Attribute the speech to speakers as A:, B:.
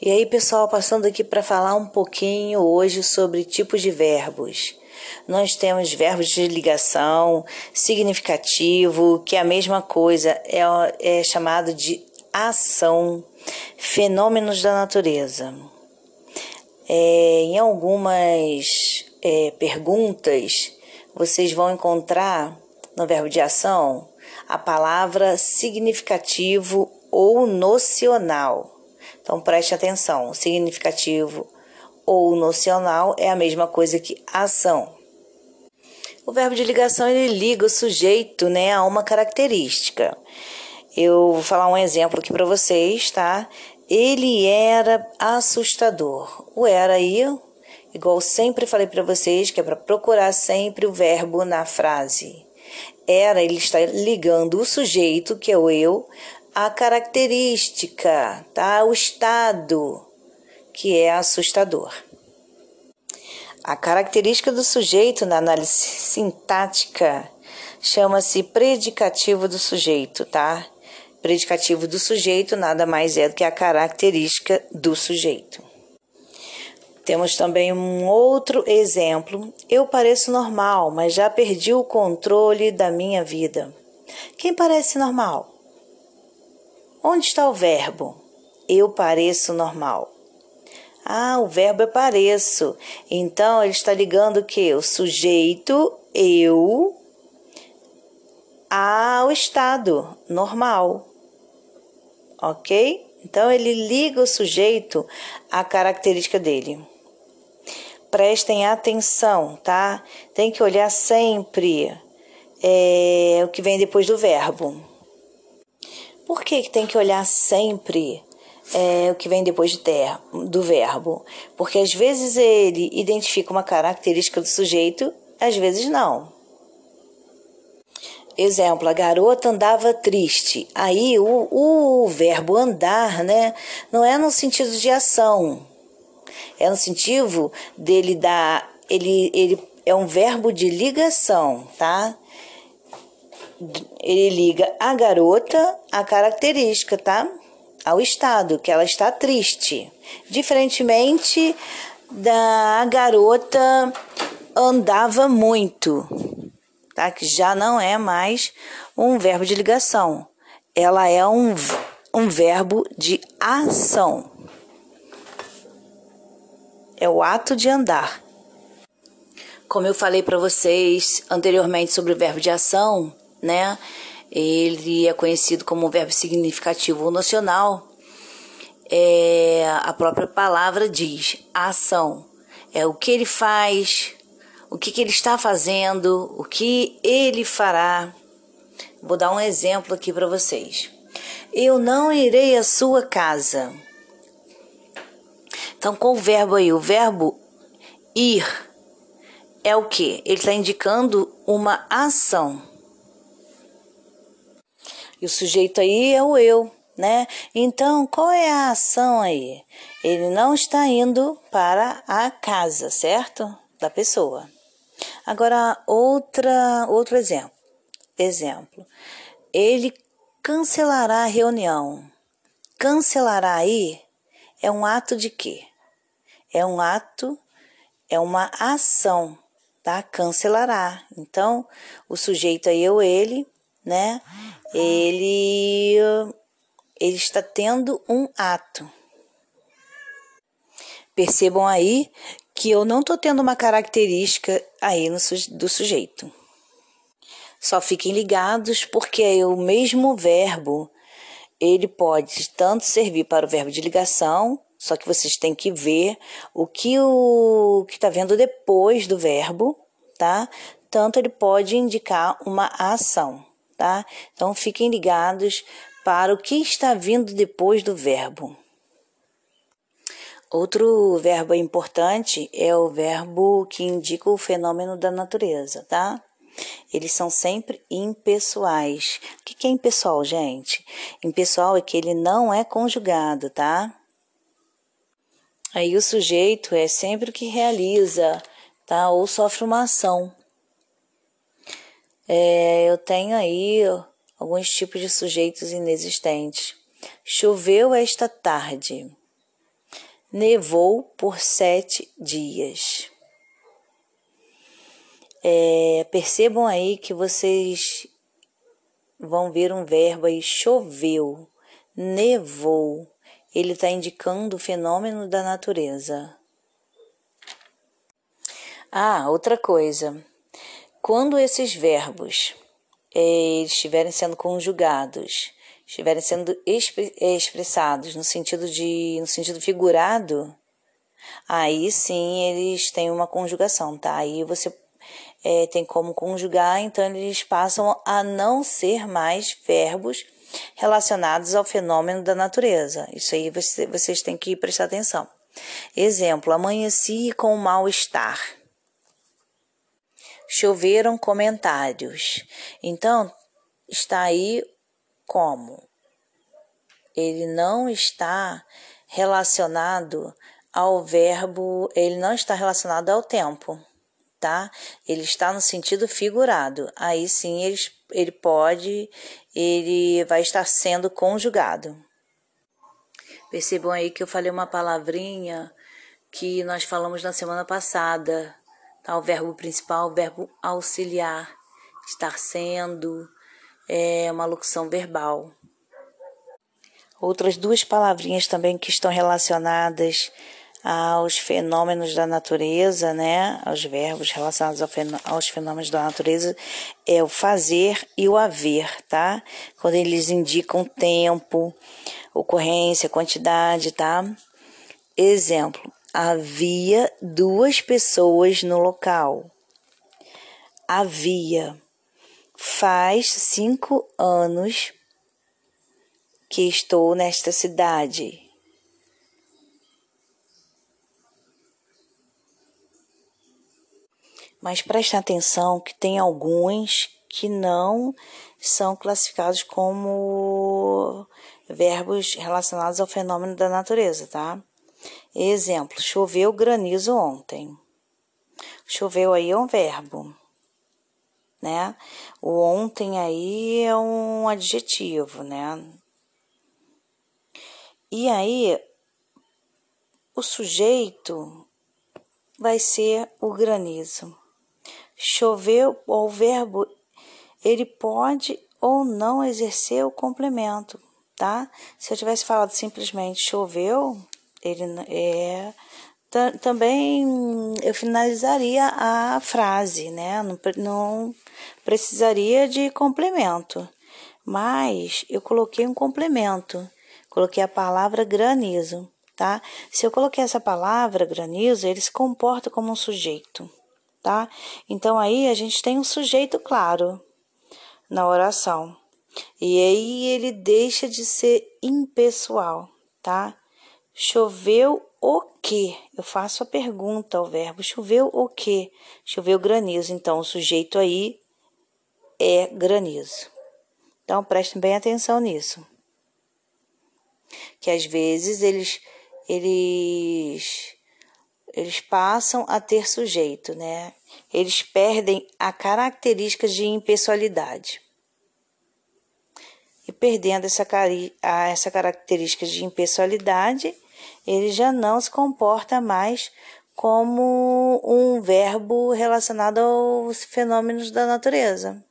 A: E aí, pessoal, passando aqui para falar um pouquinho hoje sobre tipos de verbos. Nós temos verbos de ligação, significativo, que é a mesma coisa, é, é chamado de ação, fenômenos da natureza. É, em algumas é, perguntas, vocês vão encontrar no verbo de ação a palavra significativo ou nocional. Então preste atenção: significativo ou nocional é a mesma coisa que ação. O verbo de ligação ele liga o sujeito né, a uma característica. Eu vou falar um exemplo aqui para vocês, tá? Ele era assustador. O era aí, igual sempre falei para vocês, que é para procurar sempre o verbo na frase. Era, ele está ligando o sujeito, que é o eu, a característica, tá? O estado que é assustador. A característica do sujeito na análise sintática chama-se predicativo do sujeito, tá? Predicativo do sujeito nada mais é do que a característica do sujeito. Temos também um outro exemplo. Eu pareço normal, mas já perdi o controle da minha vida. Quem parece normal? Onde está o verbo? Eu pareço normal. Ah, o verbo é pareço. Então ele está ligando o que? O sujeito, eu, ao estado normal. Ok? Então ele liga o sujeito à característica dele. Prestem atenção, tá? Tem que olhar sempre é, o que vem depois do verbo. Por que, que tem que olhar sempre é, o que vem depois de ter, do verbo? Porque às vezes ele identifica uma característica do sujeito, às vezes não. Exemplo, a garota andava triste. Aí o, o verbo andar, né, não é no sentido de ação. É no sentido dele dar. Ele, ele é um verbo de ligação, tá? Ele liga a garota à característica, tá? Ao estado, que ela está triste. Diferentemente da garota andava muito, tá? Que já não é mais um verbo de ligação. Ela é um, um verbo de ação. É o ato de andar. Como eu falei para vocês anteriormente sobre o verbo de ação, né? Ele é conhecido como verbo significativo nocional. É, a própria palavra diz ação. É o que ele faz, o que, que ele está fazendo, o que ele fará. Vou dar um exemplo aqui para vocês. Eu não irei à sua casa. Então, com o verbo aí, o verbo ir é o que? Ele está indicando uma ação. E o sujeito aí é o eu, né? Então, qual é a ação aí? Ele não está indo para a casa, certo? Da pessoa. Agora, outra, outro exemplo. Exemplo. Ele cancelará a reunião. Cancelará aí é um ato de quê? É um ato, é uma ação, tá? Cancelará. Então, o sujeito aí é o ele, né? Ele ele está tendo um ato. Percebam aí que eu não estou tendo uma característica aí no, do sujeito. Só fiquem ligados porque é o mesmo verbo, ele pode tanto servir para o verbo de ligação, só que vocês têm que ver o que o que está vendo depois do verbo, tá? Tanto ele pode indicar uma ação tá? Então fiquem ligados para o que está vindo depois do verbo. Outro verbo importante é o verbo que indica o fenômeno da natureza, tá? Eles são sempre impessoais. O que é impessoal, gente? Impessoal é que ele não é conjugado, tá? Aí o sujeito é sempre o que realiza, tá? Ou sofre uma ação. É, eu tenho aí alguns tipos de sujeitos inexistentes. Choveu esta tarde. nevou por sete dias. É, percebam aí que vocês vão ver um verbo aí, choveu, nevou. Ele está indicando o fenômeno da natureza. Ah, outra coisa. Quando esses verbos é, estiverem sendo conjugados, estiverem sendo é, expressados no sentido de no sentido figurado, aí sim eles têm uma conjugação, tá? Aí você é, tem como conjugar, então eles passam a não ser mais verbos relacionados ao fenômeno da natureza. Isso aí você, vocês têm que prestar atenção. Exemplo: amanheci com mal-estar. Choveram comentários. Então, está aí como? Ele não está relacionado ao verbo, ele não está relacionado ao tempo tá? Ele está no sentido figurado. Aí sim ele, ele pode, ele vai estar sendo conjugado. Percebam aí que eu falei uma palavrinha que nós falamos na semana passada, tá? O verbo principal, o verbo auxiliar, estar sendo, é uma locução verbal. Outras duas palavrinhas também que estão relacionadas aos fenômenos da natureza, né, aos verbos relacionados aos fenômenos da natureza, é o fazer e o haver, tá? Quando eles indicam tempo, ocorrência, quantidade, tá? Exemplo: havia duas pessoas no local. Havia. Faz cinco anos que estou nesta cidade. Mas preste atenção que tem alguns que não são classificados como verbos relacionados ao fenômeno da natureza, tá? Exemplo: choveu granizo ontem. Choveu aí é um verbo, né? O ontem aí é um adjetivo, né? E aí o sujeito vai ser o granizo. Choveu, o verbo, ele pode ou não exercer o complemento, tá? Se eu tivesse falado simplesmente choveu, ele é também eu finalizaria a frase, né? Não, não precisaria de complemento, mas eu coloquei um complemento, coloquei a palavra granizo, tá? Se eu coloquei essa palavra granizo, ele se comporta como um sujeito tá? Então aí a gente tem um sujeito claro na oração. E aí ele deixa de ser impessoal, tá? Choveu o quê? Eu faço a pergunta ao verbo choveu o quê? Choveu granizo. Então o sujeito aí é granizo. Então prestem bem atenção nisso. Que às vezes eles eles eles passam a ter sujeito, né? Eles perdem a característica de impessoalidade. E perdendo essa, essa característica de impessoalidade, ele já não se comporta mais como um verbo relacionado aos fenômenos da natureza.